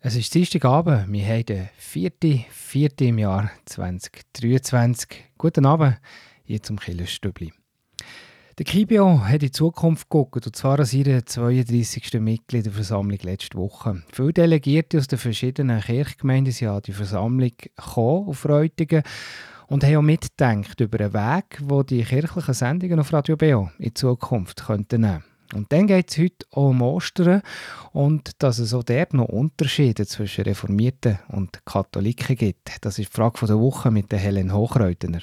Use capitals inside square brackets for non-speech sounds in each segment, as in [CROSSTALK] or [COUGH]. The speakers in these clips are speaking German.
Es ist Dienstagabend, wir haben den 4. 4. im Jahr 2023. Guten Abend, hier zum Killerstübli. Der Kibio hat in die Zukunft geguckt, und zwar an seiner 32. Mitgliederversammlung letzte Woche. Viele Delegierte aus den verschiedenen Kirchgemeinden sind an die Versammlung gekommen, auf Reutingen und haben auch mitgedacht über einen Weg, wo die kirchlichen Sendungen auf Radio BO in Zukunft könnten nehmen und dann geht es heute auch um Ostern und dass es auch dort noch Unterschiede zwischen Reformierten und Katholiken gibt. Das ist die Frage der Woche mit der Helen Hochreutner.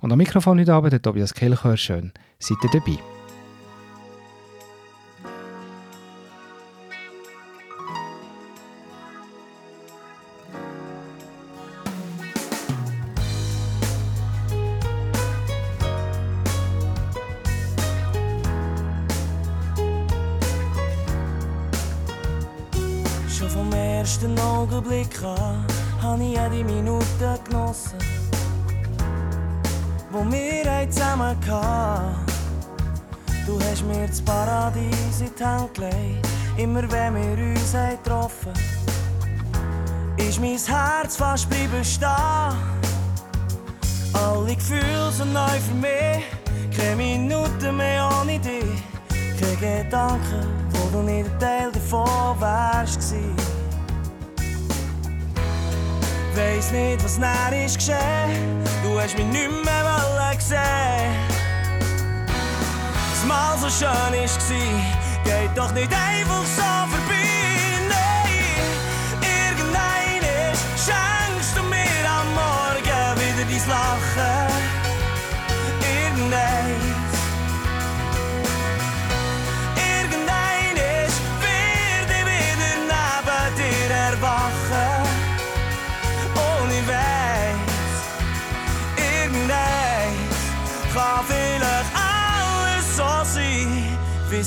Und am Mikrofon heute Abend der Tobias Kelchör. Schön, seid ihr dabei. Mir das Paradies in die Hand gelegt, immer wenn wir uns haben getroffen Ist mein Herz fast bleiben stehen. Alle Gefühle sind neu für mich, keine Minute mehr ohne dich. Keine Gedanken, wo du nicht ein Teil davon wärst gewesen. Weiss nicht, was näher ist geschehen. Du hast mich nicht mehr wollen sehen. Das Mal so schön war, geht doch nicht einfach so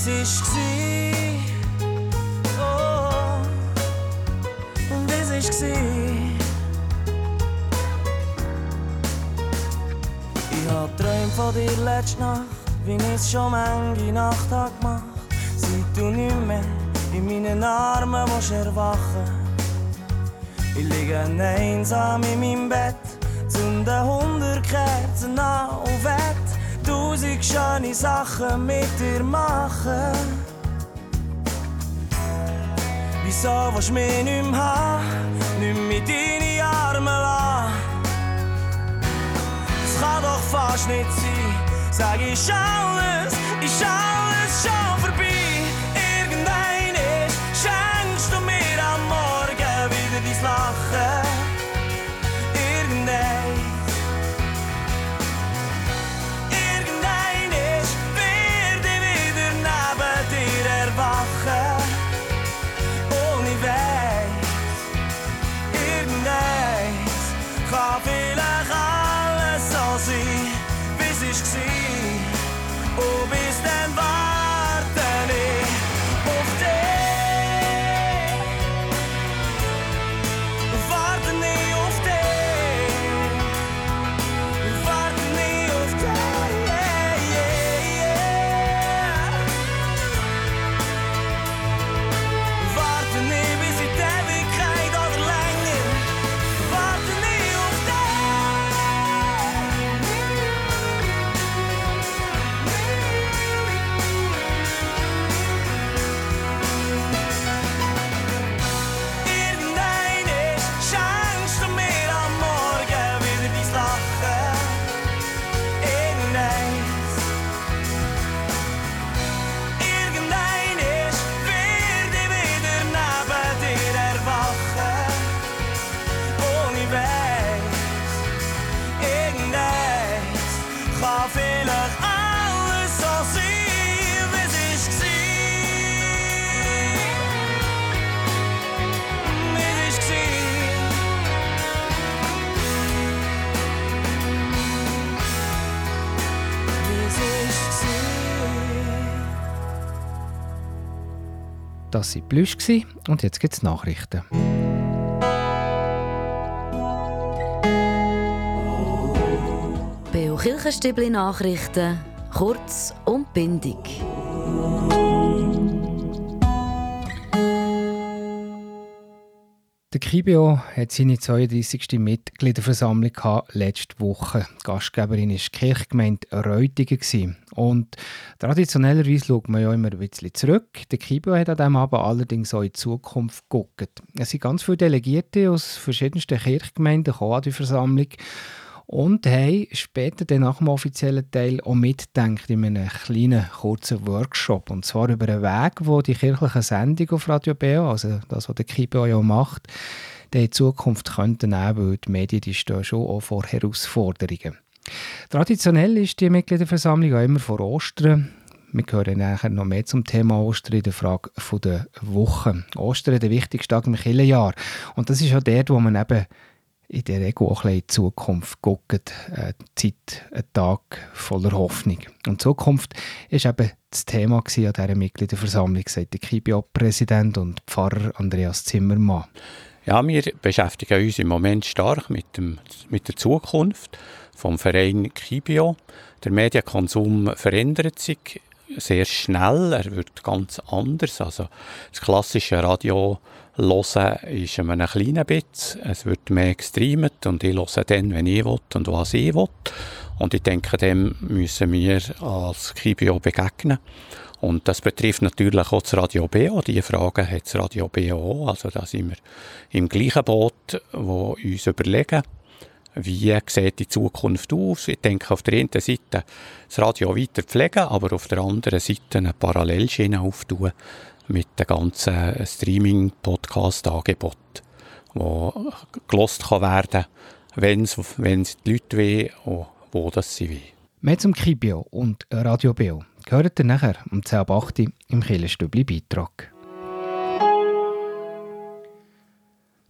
es war. Oh, und es war. Ich hab träumt von dir letzte Nacht, wie ich es schon manche Nacht hab gemacht. Seit du nicht mehr in meinen Armen musst erwachen. Ich liege einsam in meinem Bett, zünde hundert Kerzen an und wett tausend schöne Sachen mit dir machen. Wieso willst du mich nicht mehr haben, nicht mehr mit deinen Armen lassen? Es kann doch fast nicht sein, sag ich alles, ist alles schon vorbei. Irgendein ist, schenkst du mir am Morgen wieder dein Lachen. War Plüsch und jetzt gibt es Nachrichten. Beo Kirchenstübli Nachrichten, kurz und bindig. Der KIBO hat seine 32. Mitgliederversammlung letzte Woche. Gastgeberin war die Kirchgemeinde Reutigen. Und traditionellerweise schaut man ja immer ein bisschen zurück. Der KIBO hat an diesem Abend allerdings auch in die Zukunft geguckt. Es sind ganz viele Delegierte aus verschiedensten Kirchgemeinden an die Versammlung und haben später dann nach dem offiziellen Teil auch mitgedacht in einem kleinen, kurzen Workshop. Und zwar über einen Weg, wo die kirchliche Sendung auf Radio BO, also das, was der KIBO ja macht, der in Zukunft könnten nehmen, weil die Medien die stehen schon auch vor Herausforderungen. Traditionell ist die Mitgliederversammlung auch immer vor Ostern. Wir hören nachher noch mehr zum Thema Ostern in der Frage der Woche. Ostern der wichtigste Tag im Kirchenjahr. Und das ist auch der, wo man eben in der Regel auch ein in die Zukunft gucken. Äh, Zeit, ein Tag voller Hoffnung. Und Zukunft ist eben das Thema an dieser Mitgliederversammlung, sagt der KIBIO-Präsident und Pfarrer Andreas Zimmermann. Ja, wir beschäftigen uns im Moment stark mit, dem, mit der Zukunft vom Verein KIBIO. Der Medienkonsum verändert sich sehr schnell, er wird ganz anders. Also das klassische Radio Hören ist einem kleinen Bit. Es wird mehr gestreamt und ich höre dann, wenn ich will und was ich will. Und ich denke, dem müssen wir als KIBIO begegnen. Und das betrifft natürlich auch das Radio BO. Diese Frage hat das Radio BO Also da sind wir im gleichen Boot, wo uns überlegen, wie sieht die Zukunft aus? Ich denke, auf der einen Seite das Radio weiter pflegen, aber auf der anderen Seite eine Parallelschiene auftun mit den ganzen Streaming-Podcast-Angeboten, wo gelost kann werden wenn es die Leute wollen und wo das sie wollen. Mehr zum Kibio und Radio Bio gehört ihr nachher um 10.08 Uhr im Killenstübli-Beitrag.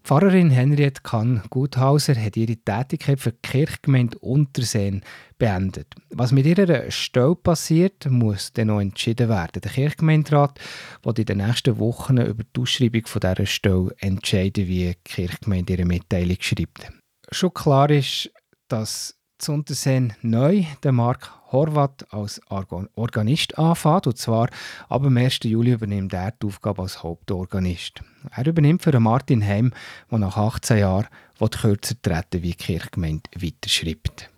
Pfarrerin Henriette Kann-Guthauser hat ihre Tätigkeit für die Kirchgemeinde Unterseen beendet. Was mit ihrer Stelle passiert, muss dann noch entschieden werden. Der Kirchgemeinderat wird in den nächsten Wochen über die Ausschreibung dieser Stelle entscheiden, wie die Kirchgemeinde ihre Mitteilung schreibt. Schon klar ist, dass Unterseen neu der Mark Horvath als Organist anfängt. Und zwar ab dem 1. Juli übernimmt er die Aufgabe als Hauptorganist. Er übernimmt für Martin Heim, der nach 18 Jahren kürzer treten wie die Kirchgemeinde weiterschreibt.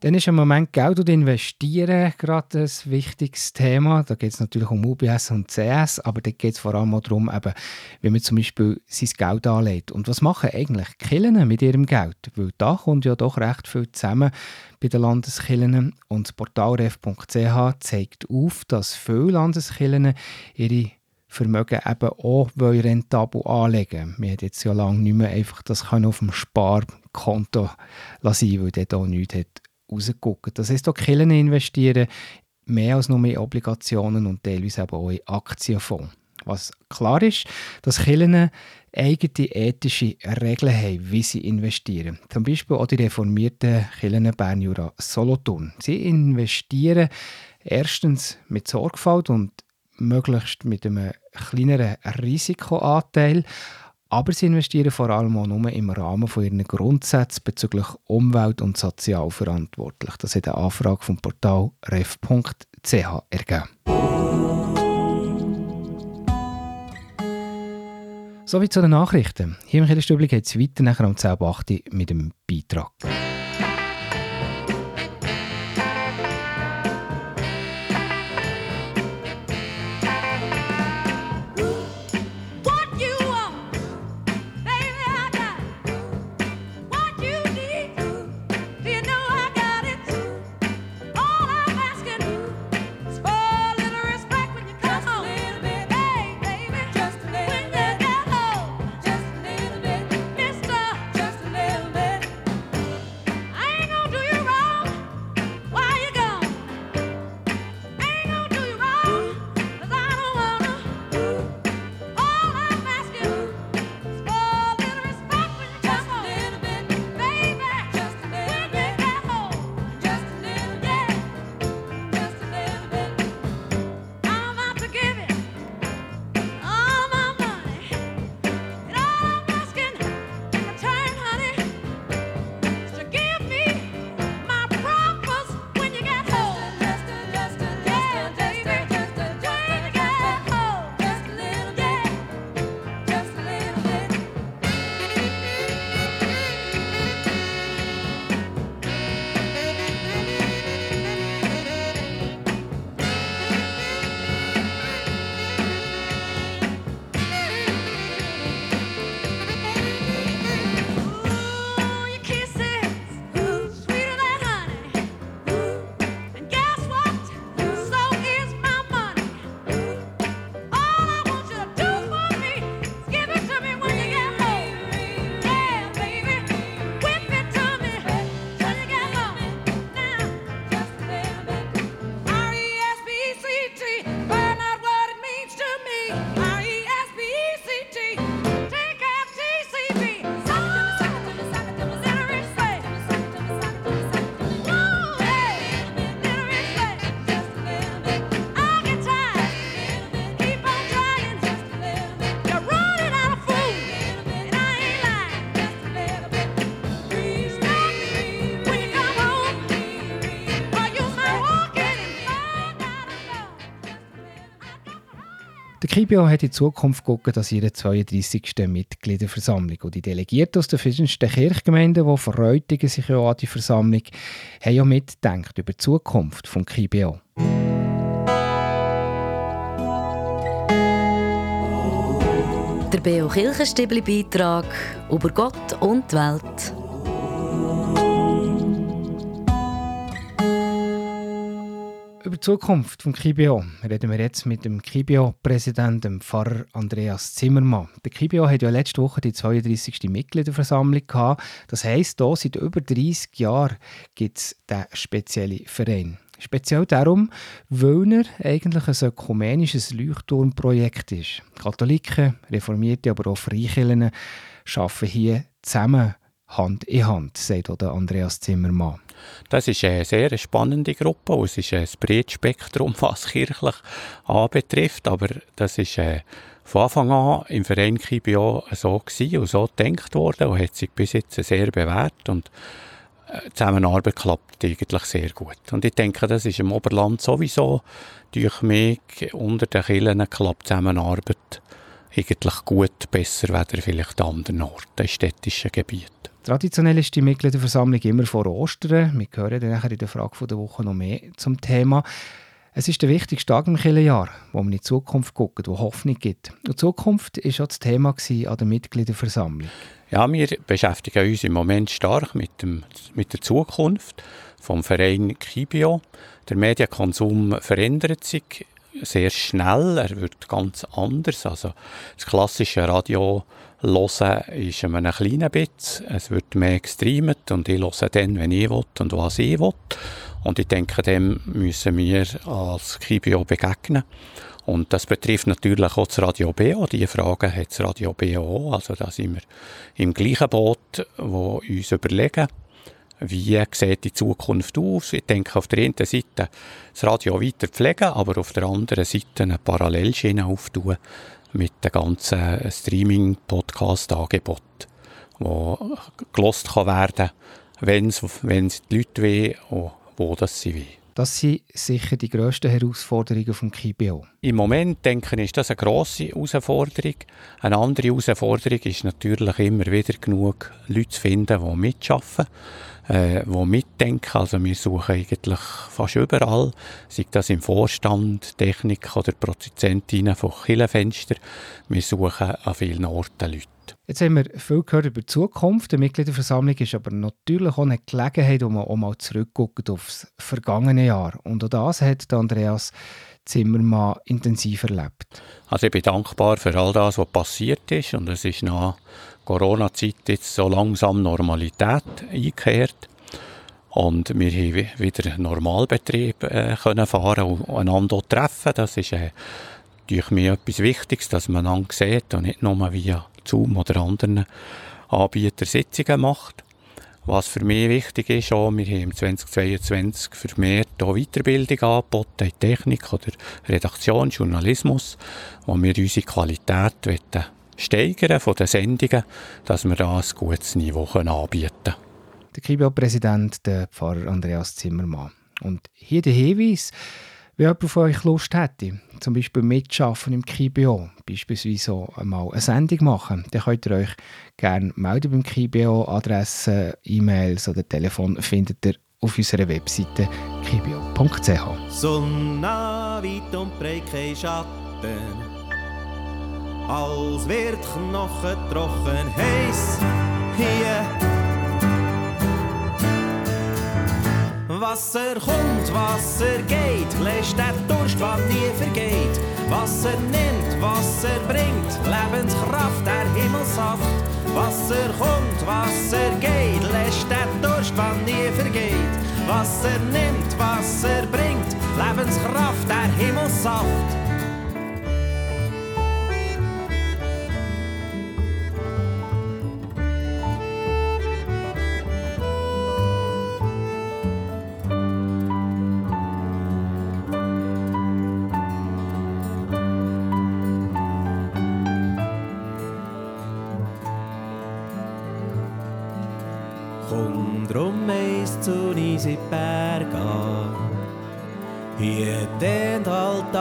Dann ist im Moment Geld und Investieren gerade ein wichtiges Thema. Da geht es natürlich um UBS und CS, aber da geht es vor allem auch darum, eben, wie man zum Beispiel sein Geld anlegt. Und was machen eigentlich Kirchen mit ihrem Geld? Weil da kommt ja doch recht viel zusammen bei den Landeskirchen. Und das Portal ref.ch zeigt auf, dass viele Landeskirchen ihre Vermögen eben auch rentabel anlegen Wir hat jetzt ja lange nicht mehr einfach das auf dem Sparkonto lassen, weil dort auch nichts hat rausgucken. Das heißt, auch Kirchen investieren mehr als nur mehr Obligationen und teilweise eben auch in Aktienfonds. Was klar ist, dass Kirchen eigene ethische Regeln haben, wie sie investieren. Zum Beispiel auch die reformierten Kirchen Bern Jura Solothurn. Sie investieren erstens mit Sorgfalt und möglichst mit einem kleineren Risikoanteil, aber sie investieren vor allem auch nur im Rahmen von ihren Grundsätzen bezüglich Umwelt- und Sozialverantwortlich. Das hat eine Anfrage vom Portal ref.ch ergeben. Sowie zu den Nachrichten. Hier im Kirchenstübli geht es weiter nachher um 10.08 Uhr mit dem Beitrag. Kibio hat in Zukunft geguckt, dass ihre 32. Mitgliederversammlung und die Delegierten aus den verschiedensten Kirchgemeinden, die verreutigen sich ja an die Versammlung, haben ja mitgedacht über die Zukunft des Kibio. Der Beo Kirchenstibli Beitrag über Gott und die Welt. Über die Zukunft des Kibio reden wir jetzt mit dem Kibio-Präsidenten, Pfarrer Andreas Zimmermann. Der Kibio hat ja letzte Woche die 32. Mitgliederversammlung gehabt. Das heisst, hier seit über 30 Jahren gibt es diesen speziellen Verein. Speziell darum, weil er eigentlich ein ökumenisches Leuchtturmprojekt ist. Katholiken, Reformierte, aber auch Freikirchen arbeiten hier zusammen Hand in Hand, sagt auch Andreas Zimmermann. Das ist eine sehr spannende Gruppe es ist ein breites Spektrum, [LAUGHS] was kirchlich anbetrifft, aber das ist äh, von Anfang an im Verein KIBIO so und so gedacht worden und hat sich bis jetzt sehr bewährt und die Zusammenarbeit klappt eigentlich sehr gut. Und ich denke, das ist im Oberland sowieso durch mich unter den Kirchen klappt die Zusammenarbeit eigentlich gut, besser als vielleicht an anderen Orten, in städtischen Gebieten. Traditionell ist die Mitgliederversammlung immer vor Ostern. Wir hören dann in der Frage der Woche noch mehr zum Thema. Es ist der wichtigste Tag im Kirchenjahr, wo man in die Zukunft guckt, wo Hoffnung gibt. Und die Zukunft war auch das Thema an der Mitgliederversammlung. Ja, wir beschäftigen uns im Moment stark mit, dem, mit der Zukunft vom Verein Kibio. Der Medienkonsum verändert sich sehr schnell, er wird ganz anders. Also das klassische Radio hören ist ein kleines bisschen, es wird mehr gestreamt und ich höre dann, wenn ich will und was ich will. Und ich denke, dem müssen wir als Kibio begegnen. Und das betrifft natürlich auch das Radio BO. Die Frage hat das Radio BO Also da sind wir im gleichen Boot, wo uns überlegen, wie sieht die Zukunft aus. Ich denke, auf der einen Seite das Radio weiter pflegen, aber auf der anderen Seite eine Parallelschiene auftun mit dem ganzen Streaming-Podcast-Angebot, wo gelost kann werden, wenn es die Leute wollen und wo das sie wollen. Das sind sicher die grössten Herausforderungen vom KIBO. Im Moment denke ich, ist das eine grosse Herausforderung. Eine andere Herausforderung ist natürlich immer wieder genug Leute zu finden, die mitarbeiten, äh, die mitdenken. Also wir suchen eigentlich fast überall, sei das im Vorstand, Technik oder Produzentinnen von Killenfenster. Wir suchen an vielen Orten Leute. Jetzt haben wir viel gehört über die Zukunft. Die Mitgliederversammlung ist aber natürlich auch eine Gelegenheit, wo man auch mal zurückguckt auf das vergangene Jahr. Und auch das hat Andreas Zimmermann intensiv erlebt. Also ich bin dankbar für all das, was passiert ist. Und es ist nach Corona-Zeit jetzt so langsam Normalität eingekehrt. Und wir haben wieder Normalbetrieb äh, können fahren und einander treffen. Das ist äh, durch mich etwas Wichtiges, dass man einander sieht und nicht nur via Zoom oder anderen Anbietern Sitzungen macht. Was für mich wichtig ist, auch, wir haben 2022 vermehrt auch Weiterbildung angeboten in Technik oder Redaktion, Journalismus, wo wir unsere Qualität steigern von den Sendungen, dass wir da ein gutes Niveau anbieten können. Der KIBO-Präsident, der Pfarrer Andreas Zimmermann. Und hier der Hinweis, wenn jemand von euch Lust hätte, zum Beispiel mitschaffen im KIBO, beispielsweise einmal eine Sendung machen, dann könnt ihr euch gerne melden beim KIBO. Adressen, E-Mails oder Telefon findet ihr auf unserer Webseite kibio.ch. Sonne weit und breit kein Schatten, als wird Knochen trocken heiß hier. Wasser kommt, Wasser geht, lässt der Durst, was nie vergeht. Wasser nimmt, Wasser bringt, Lebenskraft, der Himmelsaft. Wasser kommt, Wasser geht, lässt der Durst, was nie vergeht. Wasser nimmt, Wasser bringt, Lebenskraft, der Himmelsaft.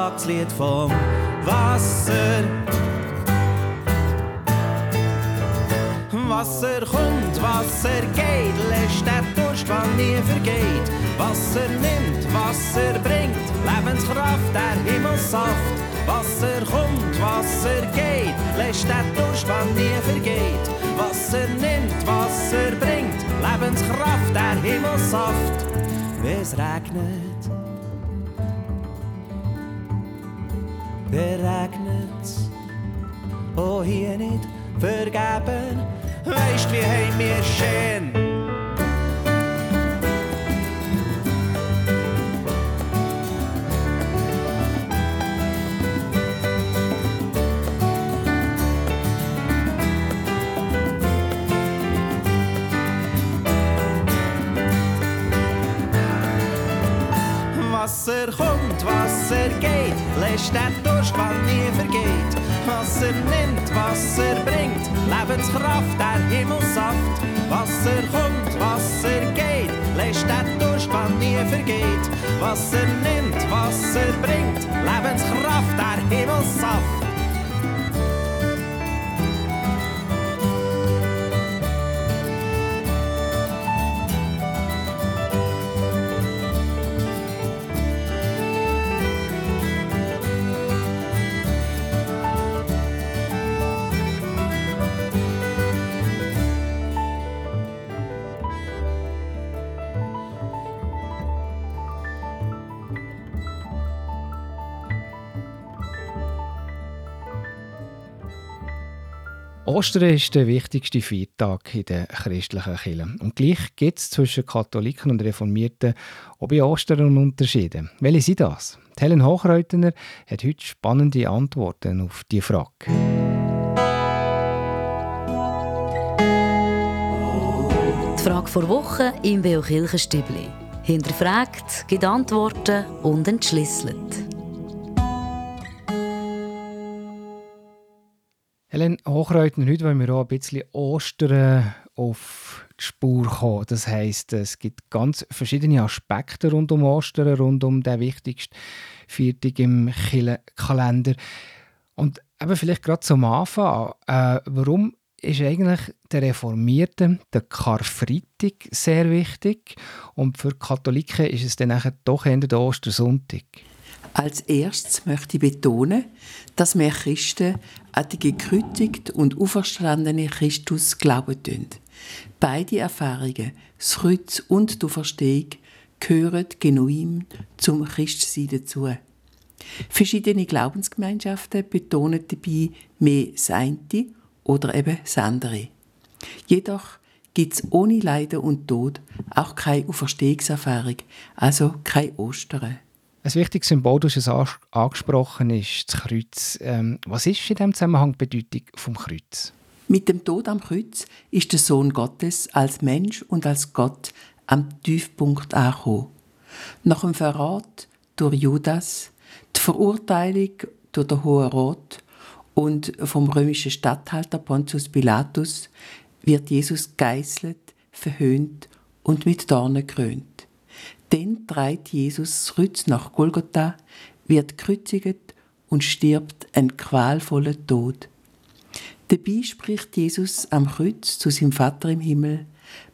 Alltagslied vom Wasser. Wasser kommt, Wasser geht, lässt der Durst, wann nie vergeht. Wasser nimmt, Wasser bringt, Lebenskraft, der Himmelssaft. Wasser kommt, Wasser geht, lässt der Durst, wann nie vergeht. Wasser nimmt, Wasser bringt, Lebenskraft, der Himmelssaft. Es regnet, regnet's, oh hier nicht vergeben, weisst wie heim mir schön. Wasser kommt, Wasser geht, lässt den Durst, wann nie vergeht. Wasser nimmt, Wasser bringt, Lebenskraft, der Himmelssaft. Wasser kommt, Wasser geht, lässt den Durst, wann nie vergeht. Wasser nimmt, Wasser bringt, Lebenskraft, der Himmelssaft. Ostern ist der wichtigste Feiertag in der christlichen Kirche. Und gleich gibt es zwischen Katholiken und Reformierten auch bei Ostern Unterschiede. Welche sind das? Helen Hochreutner hat heute spannende Antworten auf diese Frage. Die Frage vor Woche im Beo Kirchenstübli. Hinterfragt, gibt Antworten und entschlüsselt. Helen Hochreutner, heute wollen wir auch ein bisschen Ostern auf die Spur kommen. Das heisst, es gibt ganz verschiedene Aspekte rund um Ostern, rund um den wichtigsten Viertag im Kalender. Und eben vielleicht gerade zum Anfang, äh, warum ist eigentlich der Reformierten der Karfreitag sehr wichtig und für Katholiken ist es dann doch eher der Ostersonntag? Als erstes möchte ich betonen, dass wir Christen an den gekreuzigten und auferstandenen Christus glauben tun. Beide Erfahrungen, das Kreuz und die Auferstehung, gehören genuin zum Christsein dazu. Verschiedene Glaubensgemeinschaften betonen dabei mehr das eine oder eben das andere. Jedoch gibt es ohne Leiden und Tod auch keine Auferstehungserfahrung, also kein Ostern. Ein wichtiges Symbol, du hast es angesprochen, ist das Kreuz. Ähm, was ist in diesem Zusammenhang die Bedeutung vom Kreuz? Mit dem Tod am Kreuz ist der Sohn Gottes als Mensch und als Gott am Tiefpunkt angekommen. Nach dem Verrat durch Judas, die Verurteilung durch den Hohen Rat und vom römischen Statthalter Pontius Pilatus wird Jesus geißelt, verhöhnt und mit Dornen krönt. Dann treibt Jesus Kreuz nach Golgotha, wird gekreuzigt und stirbt einen qualvollen Tod. Dabei spricht Jesus am Kreuz zu seinem Vater im Himmel: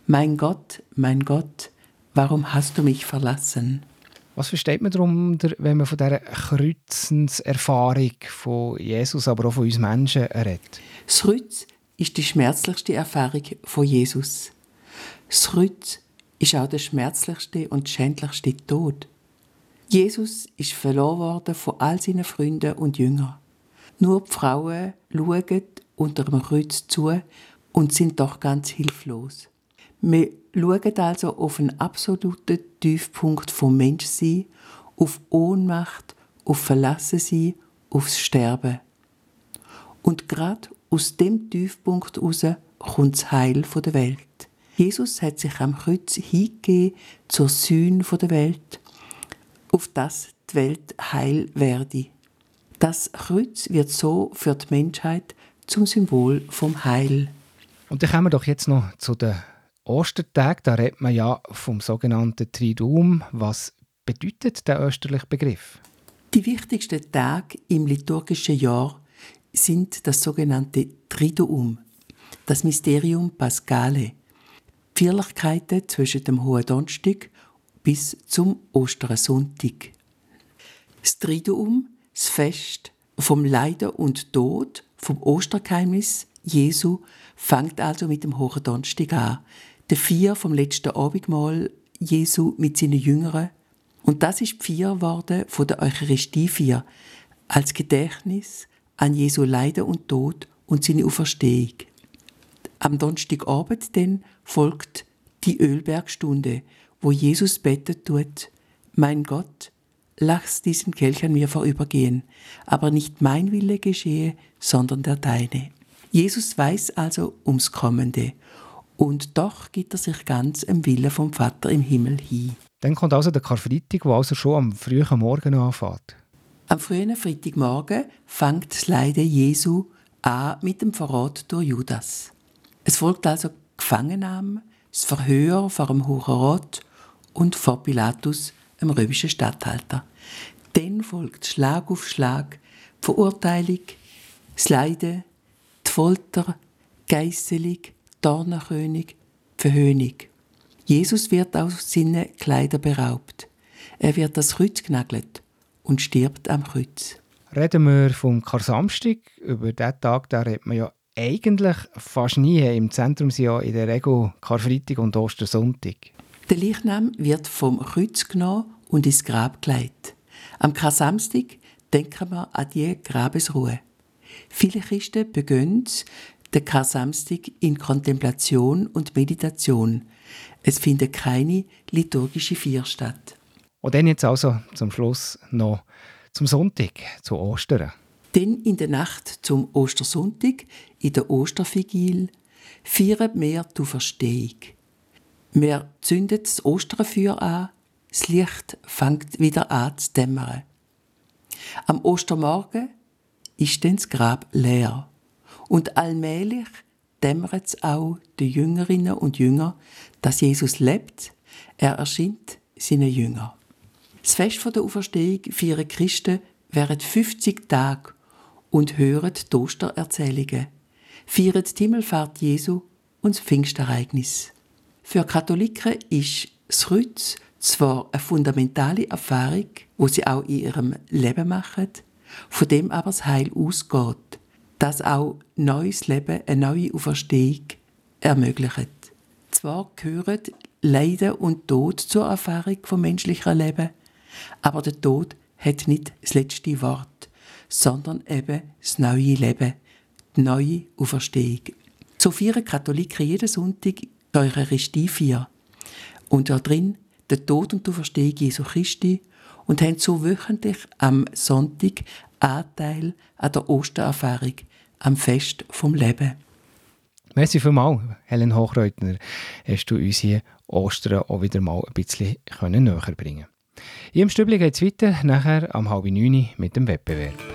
Mein Gott, mein Gott, warum hast du mich verlassen? Was versteht man darunter, wenn man von dieser Kreuzenserfahrung von Jesus, aber auch von uns Menschen redet? Das Kreuz ist die schmerzlichste Erfahrung von Jesus. Das Kreuz ist auch der schmerzlichste und schändlichste Tod. Jesus ist verloren worden von all seinen Freunden und Jüngern. Nur die Frauen schauen unter dem Kreuz zu und sind doch ganz hilflos. Wir schauen also auf einen absoluten Tiefpunkt vom Menschsein, auf Ohnmacht, auf Verlassensein, aufs Sterben. Und gerade aus dem Tiefpunkt heraus kommt das Heil der Welt. Jesus hat sich am Kreuz hingegeben zur Sühne der Welt, auf dass die Welt heil werde. Das Kreuz wird so für die Menschheit zum Symbol vom Heil. Und dann kommen wir doch jetzt noch zu den Ostertag. Da redet man ja vom sogenannten Triduum. Was bedeutet der österliche Begriff? Die wichtigsten Tage im liturgischen Jahr sind das sogenannte Triduum, das Mysterium Pascale, Feierlichkeiten zwischen dem Hohen Donnerstag bis zum Ostersonntag. Das Triduum, das Fest vom Leiden und Tod, vom Ostergeheimnis Jesu, fängt also mit dem Hohen Donnerstag an, der Vier vom letzten Abendmahl Jesu mit seinen Jüngern. Und das ist Vier worden von der Eucharistiefeier als Gedächtnis an Jesu Leiden und Tod und seine Auferstehung. Am Donnerstagabend dann folgt die Ölbergstunde, wo Jesus betet tut, Mein Gott, lass diesen Kelch an mir vorübergehen, aber nicht mein Wille geschehe, sondern der deine. Jesus weiß also ums Kommende und doch gibt er sich ganz im Willen vom Vater im Himmel hin. Dann kommt also der Karfreitag, wo also schon am frühen Morgen anfängt. Am frühen Freitagmorgen fängt das Leiden Jesu an mit dem Verrat durch Judas. Es folgt also Gefangennahme, das Verhör vor dem Hohen Rat und vor Pilatus, dem römischen Statthalter. Dann folgt Schlag auf Schlag die Verurteilung, das Leiden, die Folter, Geißelung, Dornenkönig, Verhöhnung. Jesus wird aus seinen Kleider beraubt. Er wird das Kreuz genagelt und stirbt am Kreuz. Reden wir vom Karsamstag. Über diesen Tag da redet man ja eigentlich fast nie. Im Zentrum sind ja in der Regel Karfreitag und Ostersonntag. Der Leichnam wird vom Kreuz genommen und ins Grab gelegt. Am Karsamstag denken wir an die Grabesruhe. Viele Christen begönnen den Karsamstag in Kontemplation und Meditation. Es findet keine liturgische Feier statt. Und dann jetzt also zum Schluss noch zum Sonntag, zu Ostern. Denn in der Nacht zum Ostersonntag, in der Ostervigil, feiern wir die Auferstehung. Wir zünden das Osterfeuer an, das Licht fängt wieder an zu dämmern. Am Ostermorgen ist dann das Grab leer. Und allmählich dämmert es auch den Jüngerinnen und Jüngern, dass Jesus lebt, er erscheint seinen Jüngern. Das Fest der Auferstehung feiern Christen während 50 Tage und hören die Ostererzählungen, feiern die Himmelfahrt Jesu und das Pfingstereignis. Für Katholiken ist das Kreuz zwar eine fundamentale Erfahrung, wo sie auch in ihrem Leben machen, von dem aber das Heil ausgeht, dass auch neues Leben, eine neue Auferstehung ermöglicht. Zwar gehören Leiden und Tod zur Erfahrung vom menschlichen Leben, aber der Tod hat nicht das letzte Wort, sondern eben das neue Leben, die neue Auferstehung. So feiern Katholiken jeden Sonntag die Eucharistiefeier und da drin den Tod und die Auferstehung Jesu Christi und haben so wöchentlich am Sonntag Anteil an der Ostererfahrung, am Fest vom Leben. Merci vielmals, Helen Hochreutner, hast du uns hier Ostern auch wieder mal ein bisschen näher bringen Hier im Stübli geht es weiter, nachher am halb neun mit dem Wettbewerb.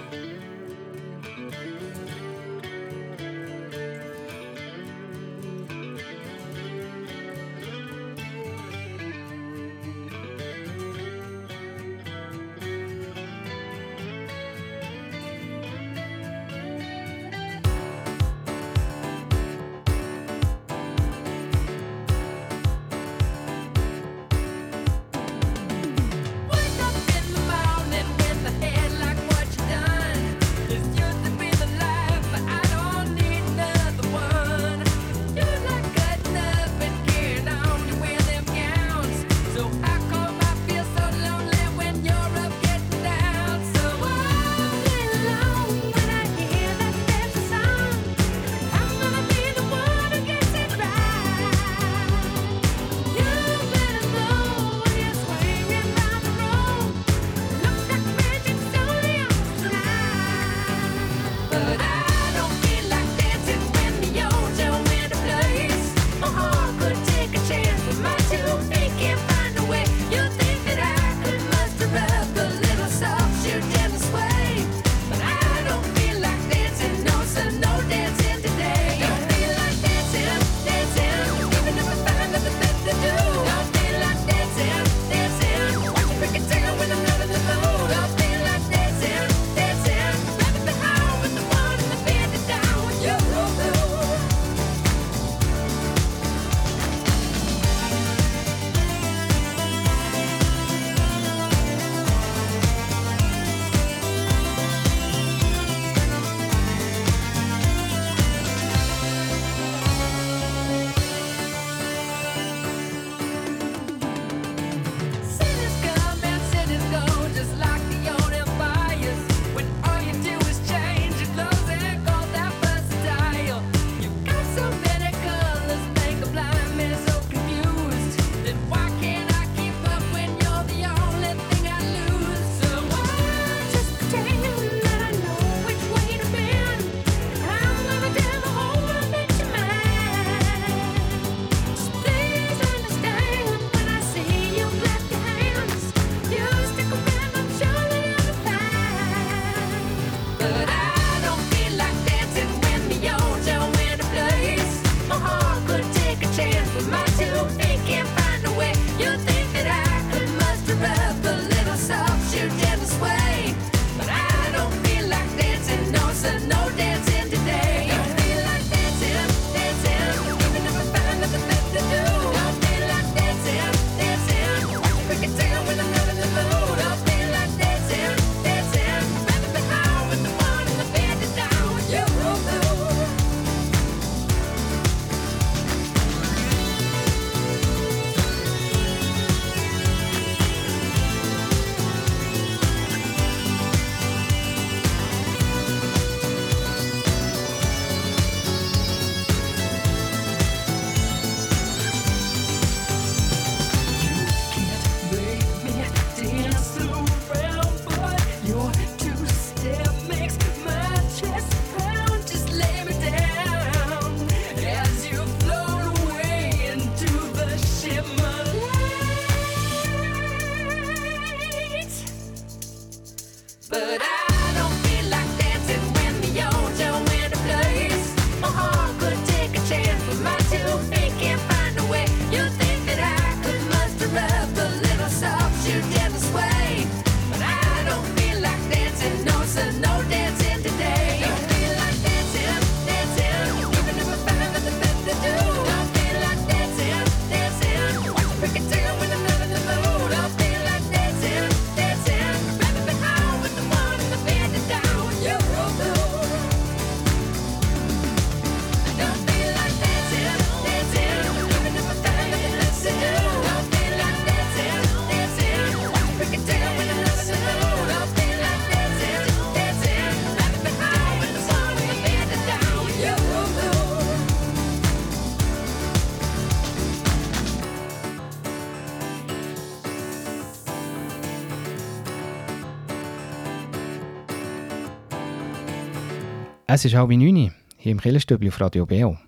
Es ist halb neun hier im Killenstübli auf Radio Beo.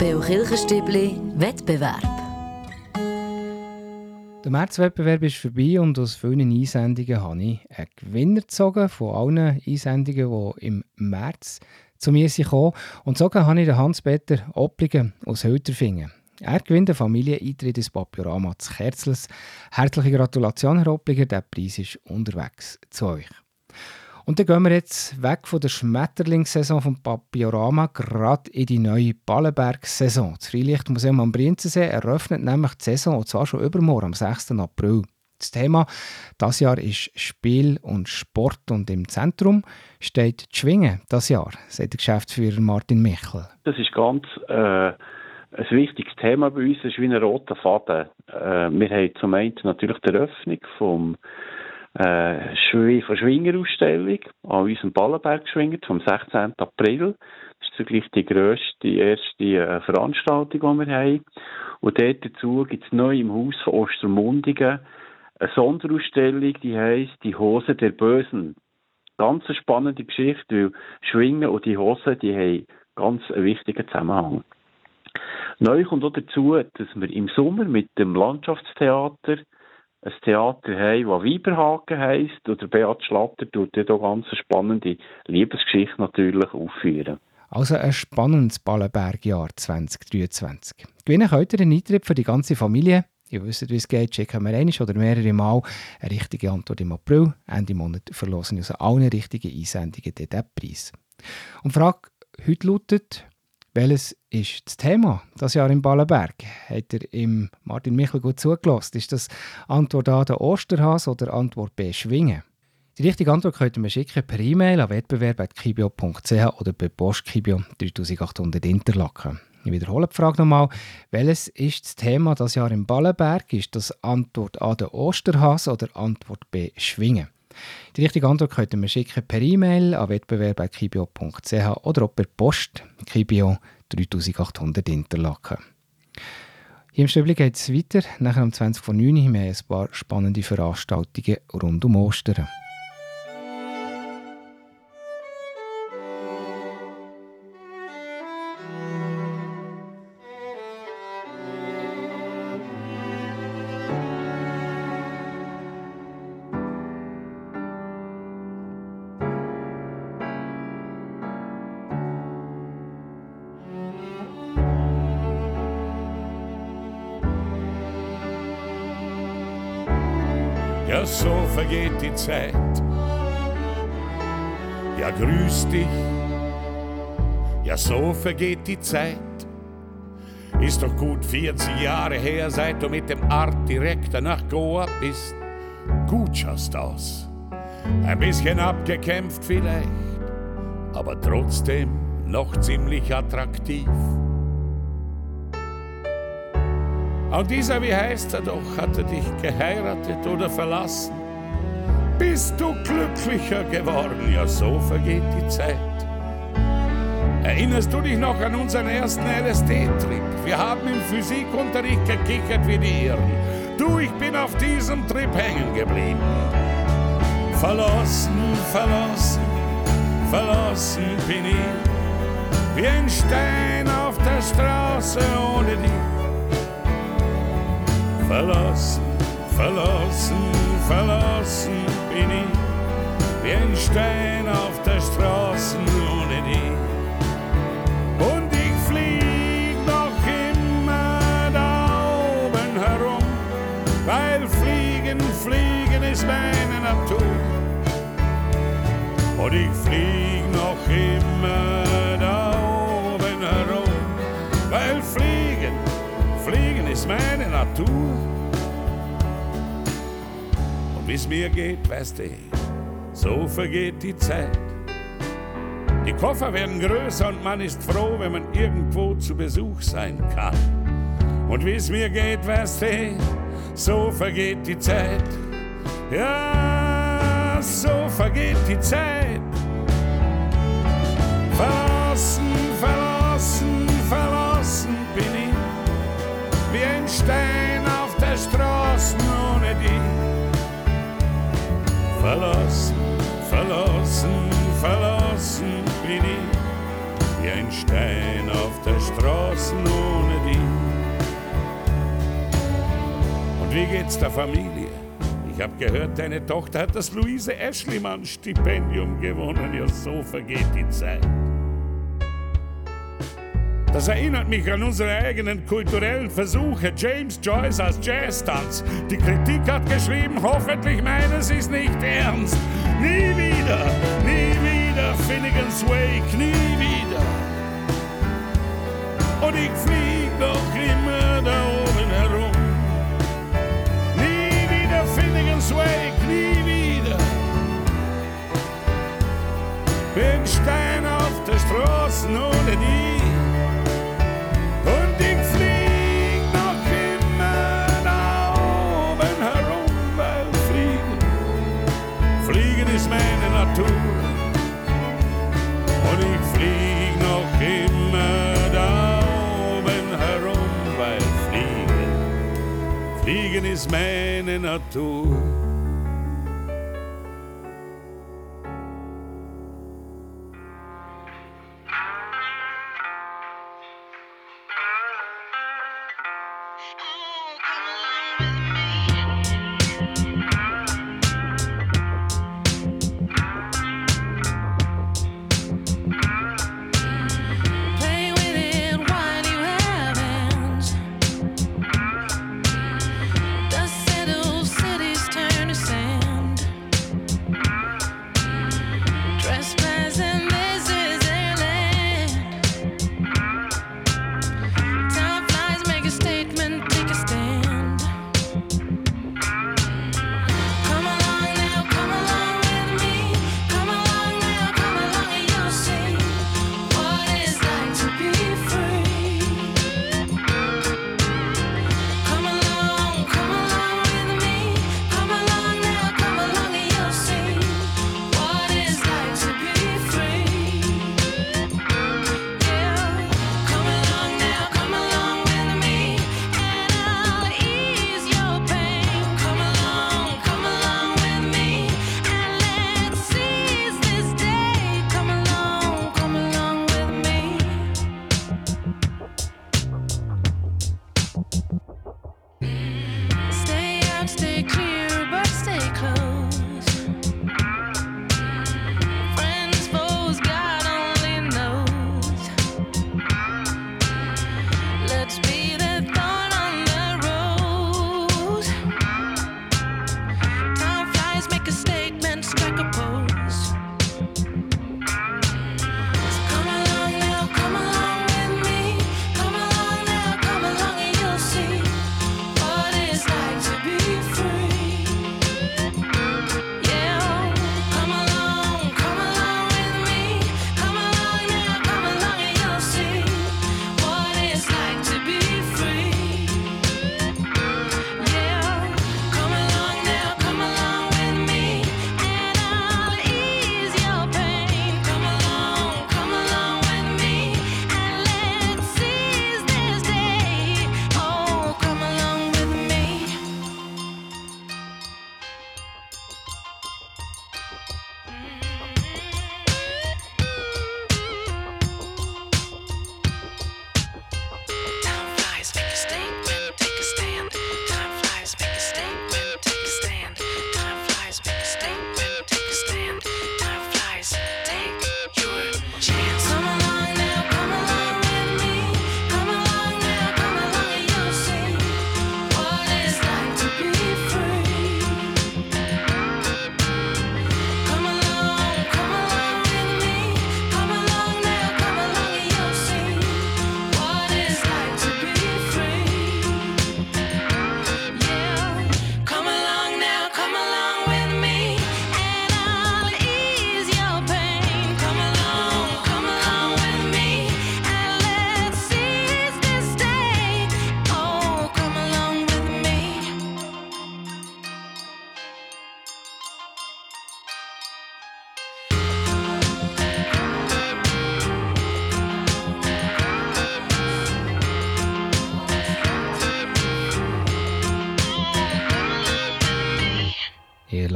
Beo Kirchenstübli Wettbewerb. Der Märzwettbewerb ist vorbei und aus vielen Einsendungen habe ich einen Gewinner gezogen von allen Einsendungen, die im März zu mir kamen. Und gezogen habe ich den Hans-Peter Oppligen aus Hülterfingen. Er gewinnt den Familieneintritt ins Papiorama zu Kerzles. Herzliche Gratulation, Herr Oppliger, der Preis ist unterwegs zu euch. Und dann gehen wir jetzt weg von der Schmetterlingssaison vom Papiorama gerade in die neue Ballenberg-Saison. Das Freilichtmuseum am Brinzensee eröffnet nämlich die Saison, und zwar schon übermorgen, am 6. April. Das Thema das Jahr ist Spiel und Sport und im Zentrum steht die Schwingen das Jahr, sagt der Geschäftsführer Martin Michel. Das ist ganz äh, ein wichtiges Thema bei uns, das ist wie ein roter Faden. Äh, wir haben zum einen natürlich die Eröffnung vom äh, Schwingerausstellung an unserem Ballenberg geschwingert vom 16. April. Das ist zugleich die grösste, erste äh, Veranstaltung, die wir haben. Und dort dazu gibt es neu im Haus von Ostermundigen eine Sonderausstellung, die heisst Die Hose der Bösen. Ganz eine spannende Geschichte, weil Schwingen und die Hose, die haben ganz einen wichtigen Zusammenhang. Neu kommt auch dazu, dass wir im Sommer mit dem Landschaftstheater ein Theater haben, das Weiberhaken heisst. Und der Beat Schlatter tut hier ganz spannende Liebesgeschichte natürlich aufführen. Also ein spannendes Ballenbergjahr 2023. Gewinnen könnt ihr den Eintritt für die ganze Familie. Ihr wisst, wie es geht, checken wir einmal oder mehrere Mal eine richtige Antwort im April. Ende Monat verlosen wir aus allen richtigen Einsendungen den Preis. Und die Frage heute lautet, welches ist das Thema das Jahr im Ballenberg? Hat er im Martin Michel gut zugelassen? Ist das Antwort A der Osterhas oder Antwort B Schwingen? Die richtige Antwort könnt ihr mir schicken per E-Mail an wettbewerb.kibio.ch oder per Post Kibio 3800 Interlaken. Ich wiederhole die Frage nochmal. Welches ist das Thema das Jahr im Ballenberg? Ist das Antwort A der Osterhas oder Antwort B Schwingen? Die richtige Antwort könnt ihr mir schicken per E-Mail an wettbewerb.kibio.ch oder auch per Post Kibio 3800 Interlaken. Hier im Stübli geht es weiter. Nachher um 20 vor 9 Uhr haben wir ein paar spannende Veranstaltungen rund um Ostern. Die Zeit. Ja, grüß dich. Ja, so vergeht die Zeit. Ist doch gut 40 Jahre her, seit du mit dem Art Direktor nach Goa bist. Gut schaust aus. Ein bisschen abgekämpft vielleicht, aber trotzdem noch ziemlich attraktiv. Und dieser, wie heißt er doch, hatte dich geheiratet oder verlassen? Bist du glücklicher geworden? Ja, so vergeht die Zeit. Erinnerst du dich noch an unseren ersten LSD-Trip? Wir haben im Physikunterricht gekichert wie die Irren. Du, ich bin auf diesem Trip hängen geblieben. Verlassen, verlassen, verlassen bin ich. Wie ein Stein auf der Straße ohne dich verlassen, verlassen, verlassen bin ich, wie ein Stein auf der Straße ohne dich. Und ich flieg noch immer da oben herum, weil Fliegen, Fliegen ist meine Natur. Und ich flieg noch immer da oben herum, weil Fliegen, Fliegen ist meine Natur. Wie's mir geht, weißt du, so vergeht die Zeit. Die Koffer werden größer und man ist froh, wenn man irgendwo zu Besuch sein kann. Und wie's mir geht, weißt du, so vergeht die Zeit. Ja, so vergeht die Zeit. Verlassen, verlassen, verlassen bin ich, wie ein Stein Verlassen, verlassen, verlassen bin ich, wie ein Stein auf der Straße ohne dich. Und wie geht's der Familie? Ich hab gehört, deine Tochter hat das Luise Ashliman Stipendium gewonnen. Ja, so vergeht die Zeit. Das erinnert mich an unsere eigenen kulturellen Versuche. James Joyce als Jazztanz. Die Kritik hat geschrieben, hoffentlich meinen sie es nicht ernst. Nie wieder, nie wieder Finnegan's Wake, nie wieder. Und ich flieg doch immer da oben herum. Nie wieder Finnegan's Wake, nie wieder. Bin Stein auf der Straße ohne dich. businessman and a tool.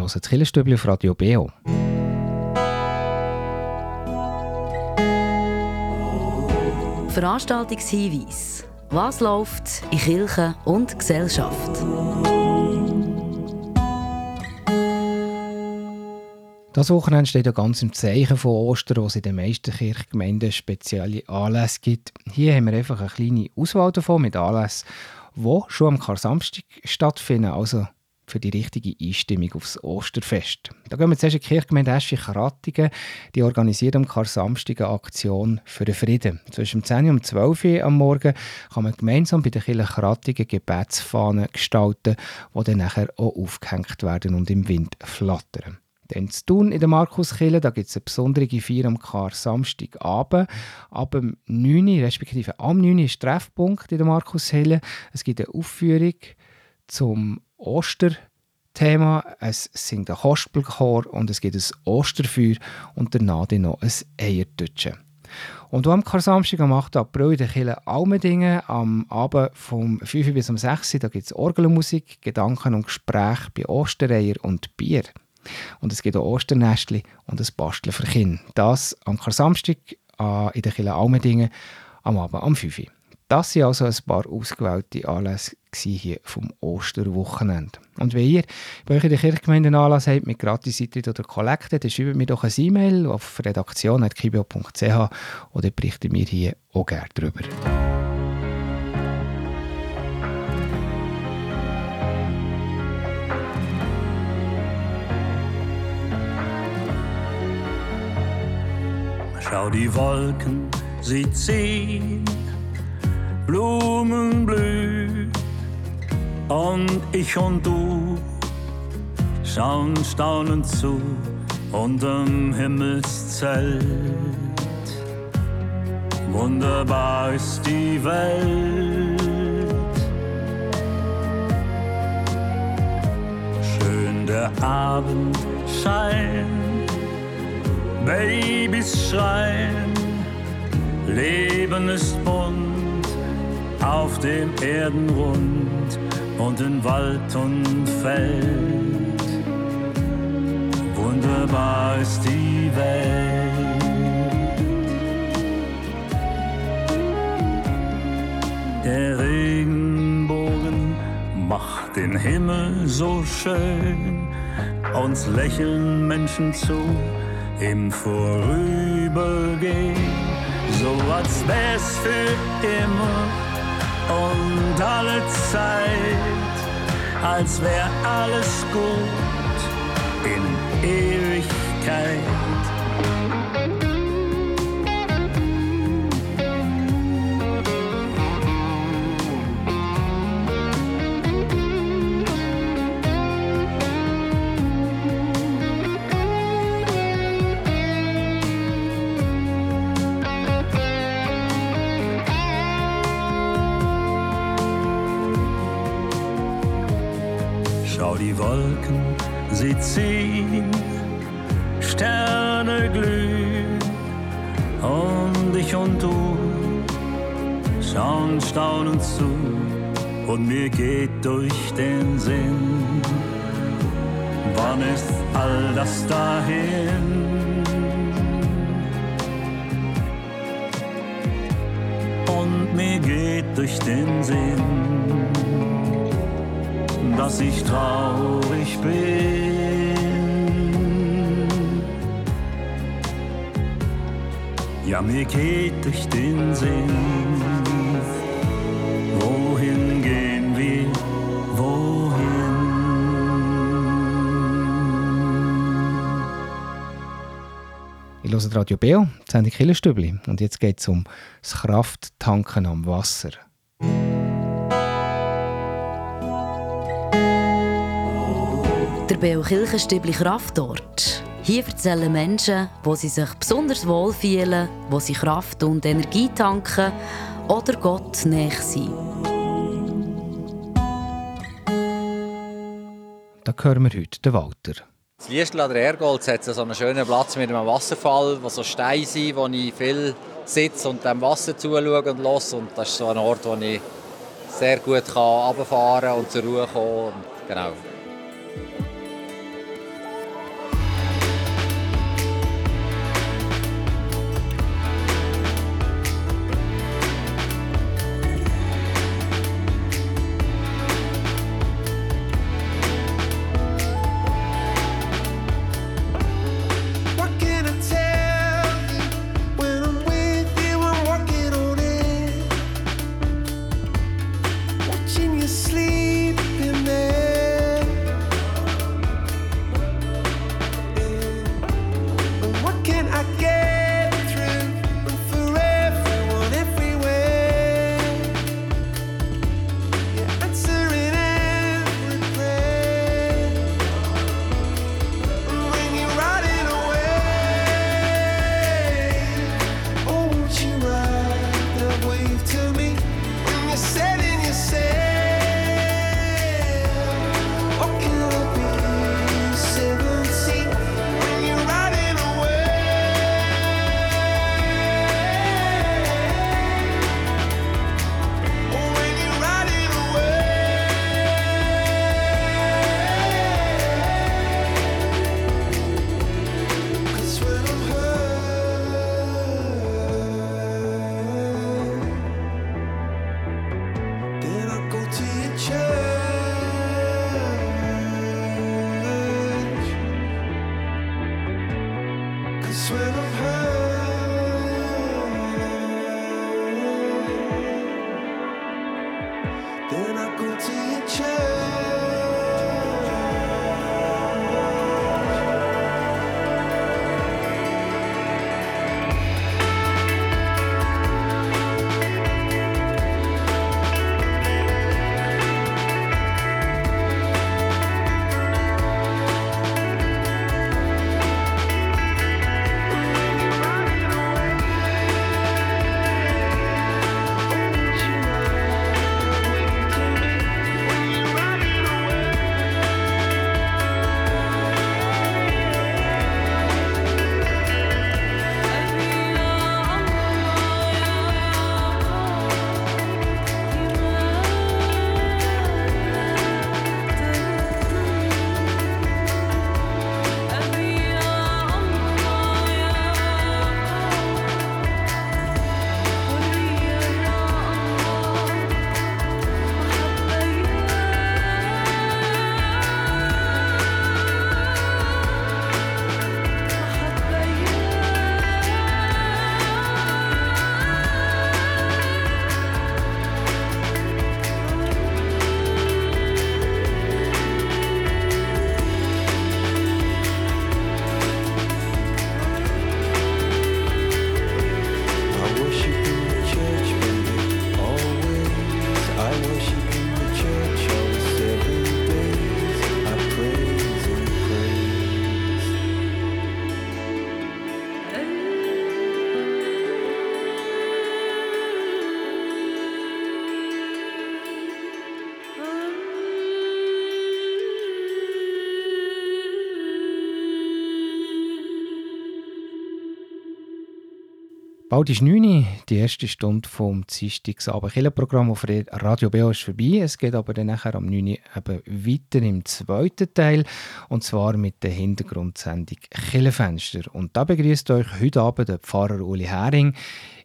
hören das Killerstübli auf Radio BO. Veranstaltungshinweis. Was läuft in Kirche und Gesellschaft? Das Wochenende steht ja ganz im Zeichen von Ostern, wo es in den meisten Kirchgemeinden spezielle Anlässe gibt. Hier haben wir einfach eine kleine Auswahl davon mit Anlässen, die schon am Kar Samstag stattfinden, also für die richtige Einstimmung aufs Osterfest. Da gehen wir zuerst in die Kirchgemeinde Eschich-Rattigen. Die organisiert am Karsamstag eine Aktion für den Frieden. Zwischen 10 und 12 Uhr am Morgen kann man gemeinsam bei der Kirche Gebetsfahnen gestalten, die dann nachher auch aufgehängt werden und im Wind flattern. Dann zu tun in der Markuskirche, da gibt es eine besondere Feier am Kar Samstagabend. Ab dem 9. Uhr, respektive am 9. Uhr ist Treffpunkt in der Markuskirche. Es gibt eine Aufführung zum Osterthema. Es singt ein Kospelchor und es gibt ein Osterfeuer und danach noch ein Eiertutschen. Und am Karsamstag am 8. April in der Kirche Almendingen am Abend vom 5 Uhr bis um 6 Uhr, da gibt es Orgelmusik, Gedanken und Gespräche bei Ostereier und Bier. Und es gibt auch Osternestli und ein Basteln für Kinder. Das am Karsamstag äh, in der Kirche Almendingen am Abend am 5 Uhr. Das waren also ein paar ausgewählte Anlässe hier vom Osterwochenende. Und wenn ihr bei euch in der Kirchgemeinde einen Anlass habt mit Gratis-Eintritt oder Kollekte, dann schreibt mir doch ein E-Mail auf redaktion.kibio.ch oder berichten wir hier auch gerne darüber. Schau die Wolken, sie ziehen, Blumen blühen und ich und du schauen staunend zu unterm Himmelszelt. Wunderbar ist die Welt. Schön der Abendschein, Babys schreien, Leben ist bunt auf dem Erdenrund und in Wald und Feld. Wunderbar ist die Welt. Der Regenbogen macht den Himmel so schön, uns lächeln Menschen zu im Vorübergehen, so als wär's für immer und alle Zeit, als wär alles gut in Ewigkeit. Wolken, sie ziehen, Sterne glühen und ich und du. Schauen staunend zu und mir geht durch den Sinn, wann ist all das dahin? Und mir geht durch den Sinn, dass ich traurig bin. Ja, mir geht durch den Sinn. Wohin gehen wir? Wohin? Ich höre Radio Beo, Sendung Killerstübli. Und jetzt geht es um das Krafttanken am Wasser. Der Beo Kirchenstübli Kraftort. Hier erzählen Menschen, wo sie sich besonders wohlfühlen, wo sie Kraft und Energie tanken oder Gott näher sind. Da hören wir heute den Walter. Das Liestl an der Ergolz hat so einen schönen Platz mit einem Wasserfall, wo so Steine sind, wo ich viel sitze und dem Wasser zuschaue und los. Und das ist so ein Ort, wo ich sehr gut runterfahren kann und zur Ruhe kommen kann. Genau. Bald ist 9 Uhr, die erste Stunde vom Dienstagsabend Killenprogramm auf Radio BO ist vorbei. Es geht aber dann nachher am 9 Uhr eben weiter im zweiten Teil und zwar mit der Hintergrundsendung Killenfenster. Und da begrüßt euch heute Abend der Pfarrer Uli Hering.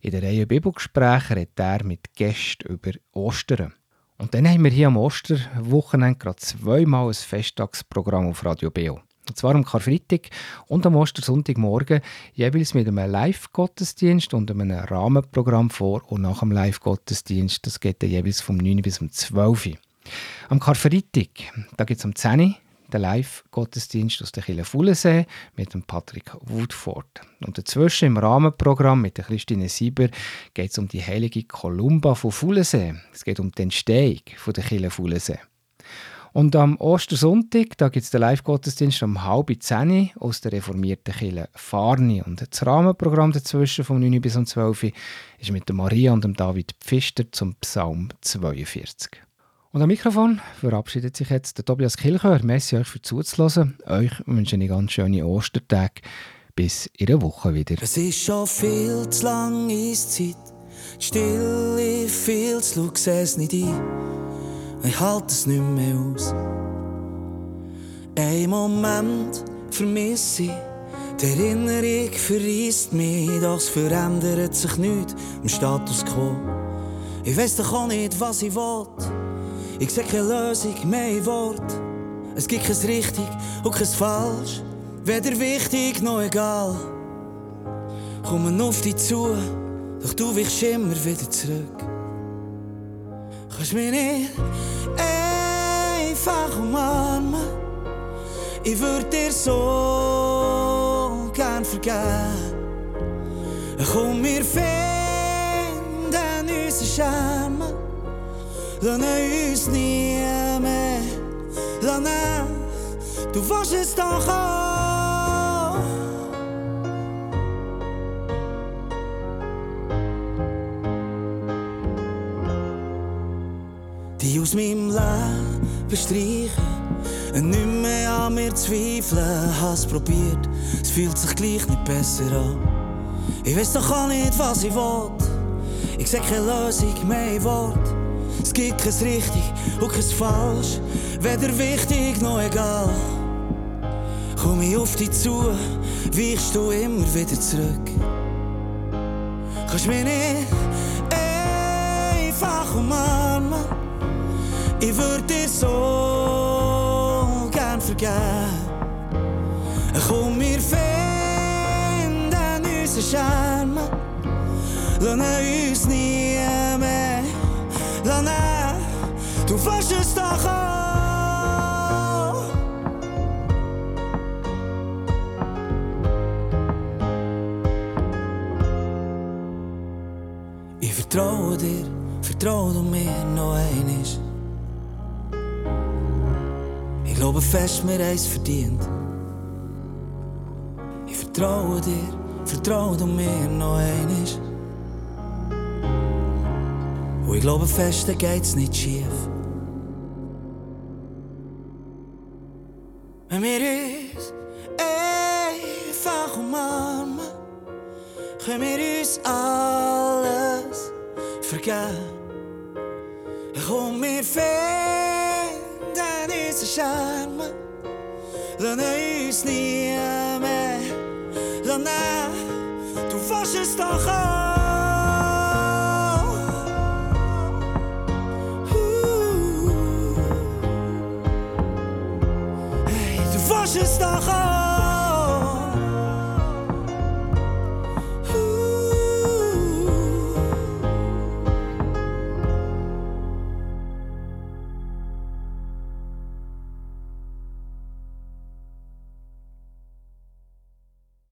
In der Reihe Bibelgespräche redet er mit Gästen über Ostern. Und dann haben wir hier am Osterwochenende gerade zweimal ein Festtagsprogramm auf Radio BO. Und zwar am Karfreitag und am Ostersonntagmorgen jeweils mit einem Live-Gottesdienst und einem Rahmenprogramm vor und nach dem Live-Gottesdienst. Das geht dann jeweils vom 9 bis um 12 Uhr. Am Karfreitag, da gibt es um 10 Uhr den Live-Gottesdienst aus der Kille Fullensee mit dem Patrick Woodford. Und dazwischen im Rahmenprogramm mit der Christine Sieber geht es um die heilige Kolumba von Fullensee. Es geht um die Entstehung von der Kille Fullensee. Und am Ostersonntag, da gibt es den Live-Gottesdienst um halb zehn aus der reformierten Kirche Farni. Und das Rahmenprogramm dazwischen vom 9 bis um 12 Uhr ist mit der Maria und dem David Pfister zum Psalm 42. Und am Mikrofon verabschiedet sich jetzt der Tobias Kilchör. Merci euch für zuzuhören. Euch wünsche ich ganz schöne Ostertage. Bis in der Woche wieder. Es ist schon viel zu lange Eiszeit. Die Stille viel zu lang, es nicht ein. Ich halte es nicht mehr aus. Ein Moment vermisse ich. Die Erinnerung verreist mich, doch es verändert sich nichts im Status quo. Ich weiß doch auch nicht, was ich will. Ich sehe keine Lösung mehr in Wort. Es gibt kein richtig und kein falsch. Weder wichtig noch egal. Kommen auf dich zu, doch du weichst immer wieder zurück. Nicht einfach umarmen. Ich würde dir so gern vergeben. Komm, wir finden unseren Charme. Lass uns nie mehr. Lass du warst es doch auch. Aus meinem Leben streichen und nicht mehr an mir zweifeln. Hab's probiert, es fühlt sich gleich nicht besser an. Ich weiß doch auch nicht, was ich will. Ich seh keine Lösung mehr Wort. Es gibt kein richtig und kein falsch, weder wichtig noch egal. Komm ich auf dich zu, weichst du immer wieder zurück. Kannst mich nicht einfach umarmen. Ich würde dir so gern vergeben. Komm, wir finden unseren Charme. Lass uns nie mehr. Lass du warst es doch auch. Ich vertraue dir, vertraue du mir noch einmal. Glaube fest, mir eins verdient. Ich vertraue dir, vertraue du mir noch einmal. Und ich glaube fest, da geht's nicht schief.